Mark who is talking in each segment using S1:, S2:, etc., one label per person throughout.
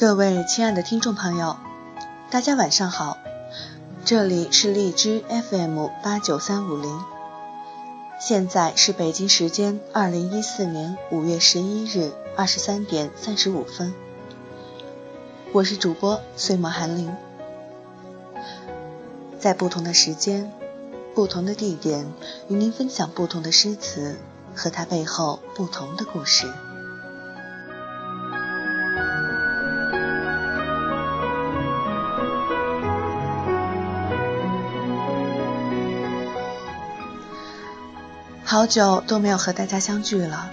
S1: 各位亲爱的听众朋友，大家晚上好，这里是荔枝 FM 八九三五零，现在是北京时间二零一四年五月十一日二十三点三十五分，我是主播岁末寒林，在不同的时间、不同的地点，与您分享不同的诗词和它背后不同的故事。好久都没有和大家相聚了。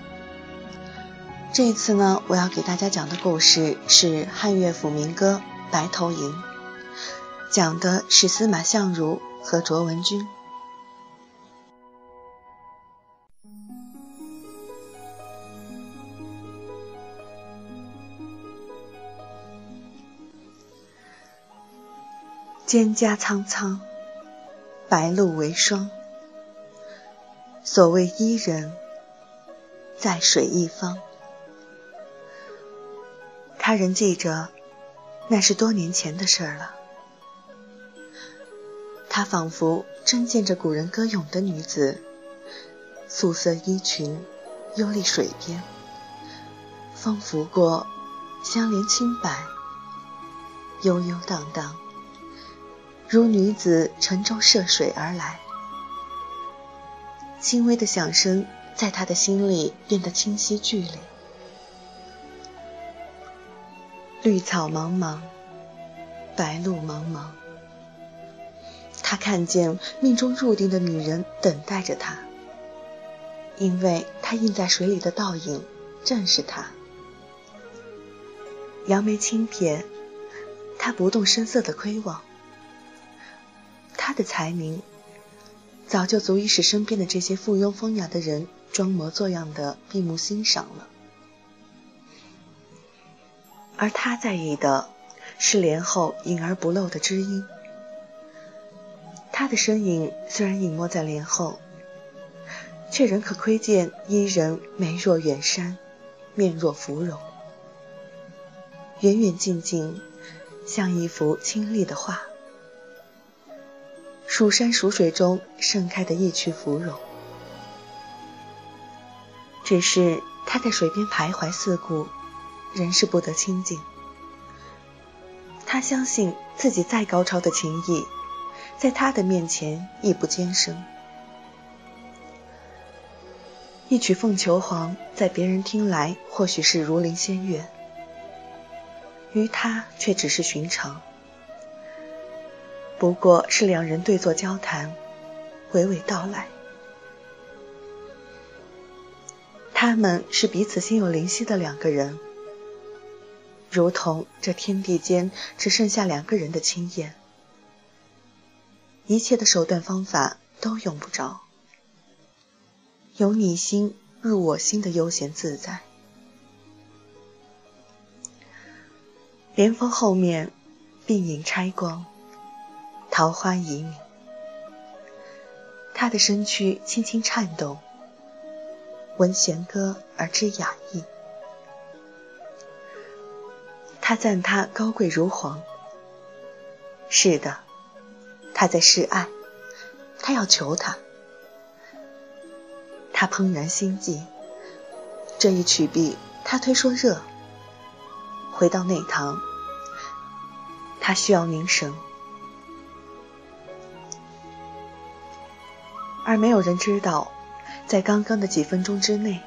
S1: 这一次呢，我要给大家讲的故事是汉乐府民歌《白头吟》，讲的是司马相如和卓文君。蒹葭苍苍，白露为霜。所谓伊人，在水一方。他仍记着，那是多年前的事儿了。他仿佛真见着古人歌咏的女子，素色衣裙，幽立水边，风拂过，香莲轻摆，悠悠荡荡，如女子乘舟涉水而来。轻微的响声在他的心里变得清晰剧烈。绿草茫茫，白露茫茫。他看见命中注定的女人等待着他，因为他映在水里的倒影正是她。扬眉轻瞥，他不动声色的窥望。他的才名。早就足以使身边的这些附庸风雅的人装模作样的闭目欣赏了，而他在意的是帘后隐而不露的知音。他的身影虽然隐没在帘后，却仍可窥见伊人眉若远山，面若芙蓉，远远近近，像一幅清丽的画。蜀山蜀水中盛开的一曲芙蓉，只是他在水边徘徊四顾，仍是不得清静。他相信自己再高超的情谊，在他的面前亦不坚声。一曲凤求凰，在别人听来或许是如临仙乐，于他却只是寻常。不过是两人对坐交谈，娓娓道来。他们是彼此心有灵犀的两个人，如同这天地间只剩下两个人的亲眼，一切的手段方法都用不着，由你心入我心的悠闲自在。莲峰后面，鬓影拆光。桃花旖旎，他的身躯轻轻颤动，闻弦歌而知雅意。他赞他高贵如皇，是的，他在示爱，他要求他。他怦然心悸，这一曲毕，他推说热。回到内堂，他需要凝神。而没有人知道，在刚刚的几分钟之内，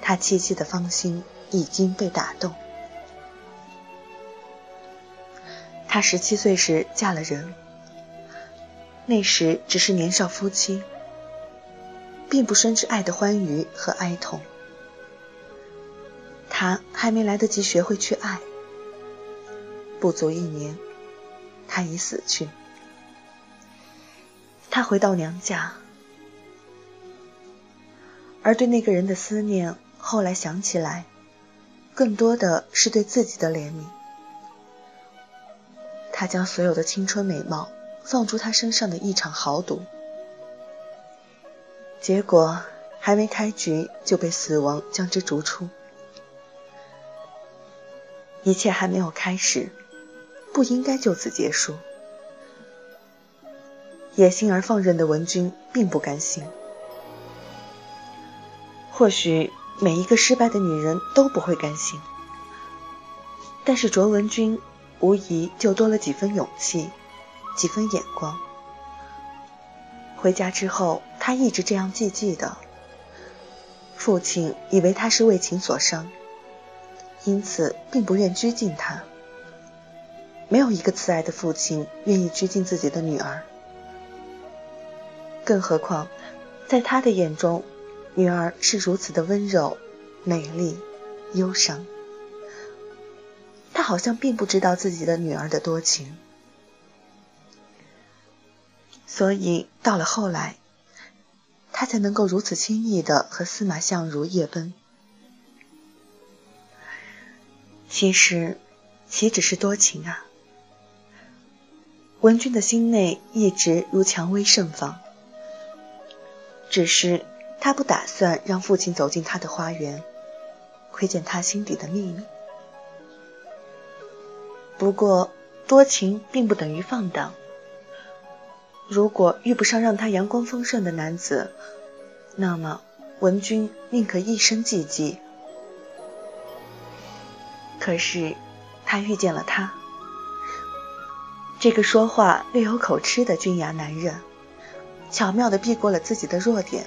S1: 他凄凄的芳心已经被打动。他十七岁时嫁了人，那时只是年少夫妻，并不深知爱的欢愉和哀痛。他还没来得及学会去爱，不足一年，他已死去。他回到娘家，而对那个人的思念，后来想起来，更多的是对自己的怜悯。他将所有的青春美貌放出他身上的一场豪赌，结果还没开局就被死亡将之逐出。一切还没有开始，不应该就此结束。野心而放任的文君并不甘心。或许每一个失败的女人都不会甘心，但是卓文君无疑就多了几分勇气，几分眼光。回家之后，他一直这样记记的。父亲以为他是为情所伤，因此并不愿拘禁他。没有一个慈爱的父亲愿意拘禁自己的女儿。更何况，在他的眼中，女儿是如此的温柔、美丽、忧伤。他好像并不知道自己的女儿的多情，所以到了后来，他才能够如此轻易的和司马相如夜奔。其实，岂止是多情啊？文君的心内一直如蔷薇盛放。只是他不打算让父亲走进他的花园，窥见他心底的秘密。不过，多情并不等于放荡。如果遇不上让他阳光丰盛的男子，那么文君宁可一生寂寂。可是，他遇见了他，这个说话略有口吃的俊雅男人。巧妙地避过了自己的弱点，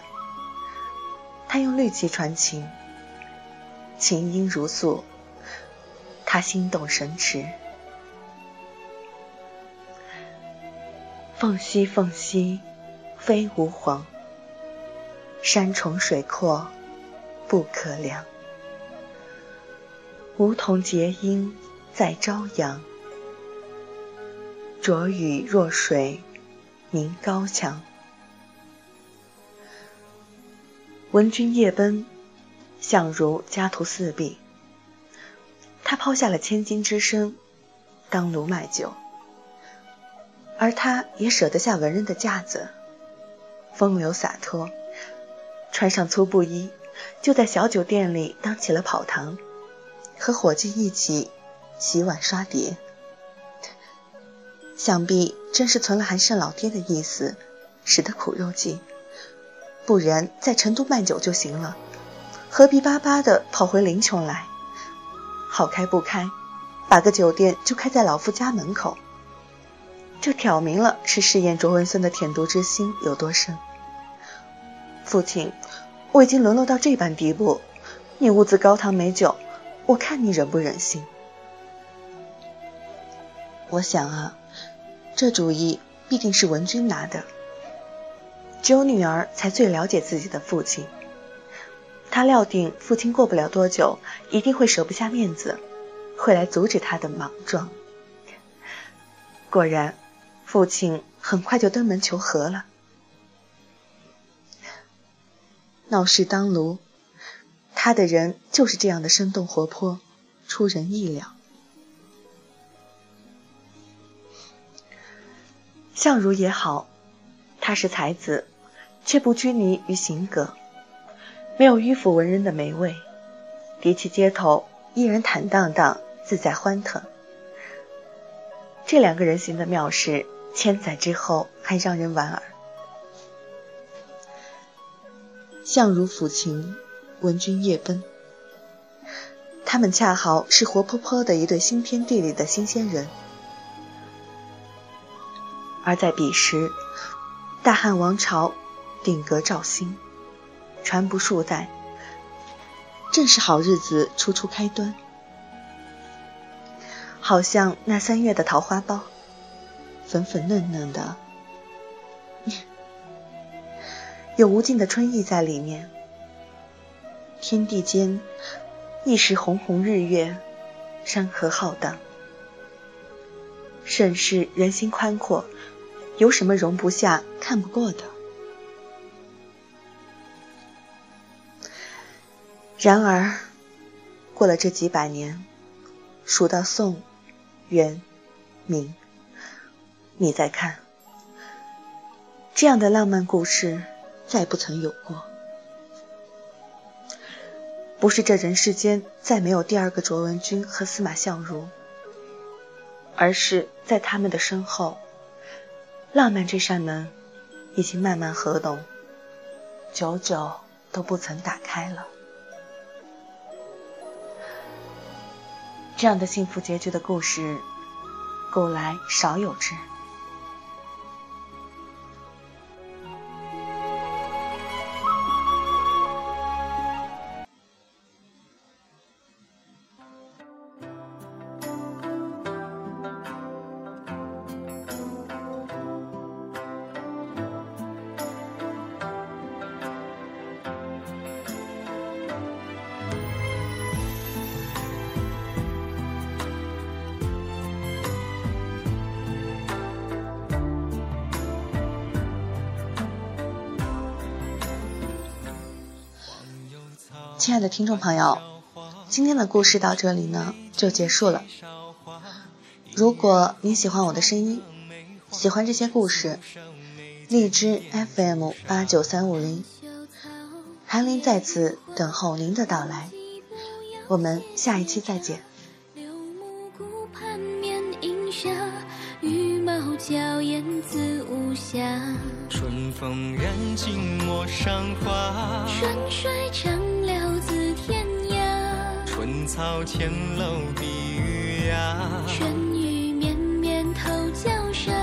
S1: 他用绿旗传情，琴音如诉，他心动神驰。凤兮凤兮，非吾皇。山重水阔，不可量。梧桐结阴在朝阳，浊雨若水鸣高墙。闻君夜奔，相如家徒四壁。他抛下了千金之身，当炉卖酒，而他也舍得下文人的架子，风流洒脱，穿上粗布衣，就在小酒店里当起了跑堂，和伙计一起洗碗刷碟。想必真是存了韩胜老爹的意思，使得苦肉计。不然在成都卖酒就行了，何必巴巴的跑回林琼来？好开不开，把个酒店就开在老夫家门口，这挑明了是试验卓文森的舔犊之心有多深。父亲，我已经沦落到这般地步，你兀自高堂美酒，我看你忍不忍心？我想啊，这主意必定是文君拿的。只有女儿才最了解自己的父亲，她料定父亲过不了多久一定会舍不下面子，会来阻止他的莽撞。果然，父亲很快就登门求和了。闹事当炉，他的人就是这样的生动活泼，出人意料。相如也好。他是才子，却不拘泥于行格，没有迂腐文人的美味，提起街头依然坦荡荡、自在欢腾。这两个人行的妙事，千载之后还让人莞尔。相如抚琴，闻君夜奔，他们恰好是活泼泼的一对新天地里的新鲜人，而在彼时。大汉王朝定格肇兴，传不数代，正是好日子初初开端。好像那三月的桃花苞，粉粉嫩嫩的，有无尽的春意在里面。天地间一时红红日月，山河浩荡，盛世人心宽阔。有什么容不下、看不过的？然而，过了这几百年，数到宋、元、明，你再看，这样的浪漫故事再不曾有过。不是这人世间再没有第二个卓文君和司马相如，而是在他们的身后，浪漫这扇门已经慢慢合拢，久久都不曾打开了。这样的幸福结局的故事，古来少有之。亲爱的听众朋友，今天的故事到这里呢就结束了。如果你喜欢我的声音，喜欢这些故事，荔枝 FM 八九三五零，韩林在此等候您的到来。我们下一期再见。春风染尽陌上花，春水草千楼碧玉芽，春雨绵绵透娇纱。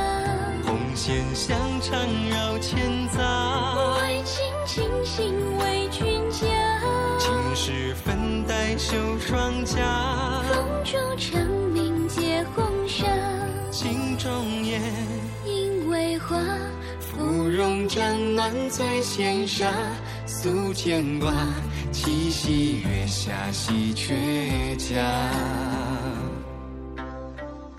S1: 红线香缠绕千匝，为卿倾心为君嫁。青石粉黛绣双颊，风烛成明结红纱。镜中颜，映为花。芙蓉帐暖醉仙纱，诉牵挂。依稀月下，喜鹊家。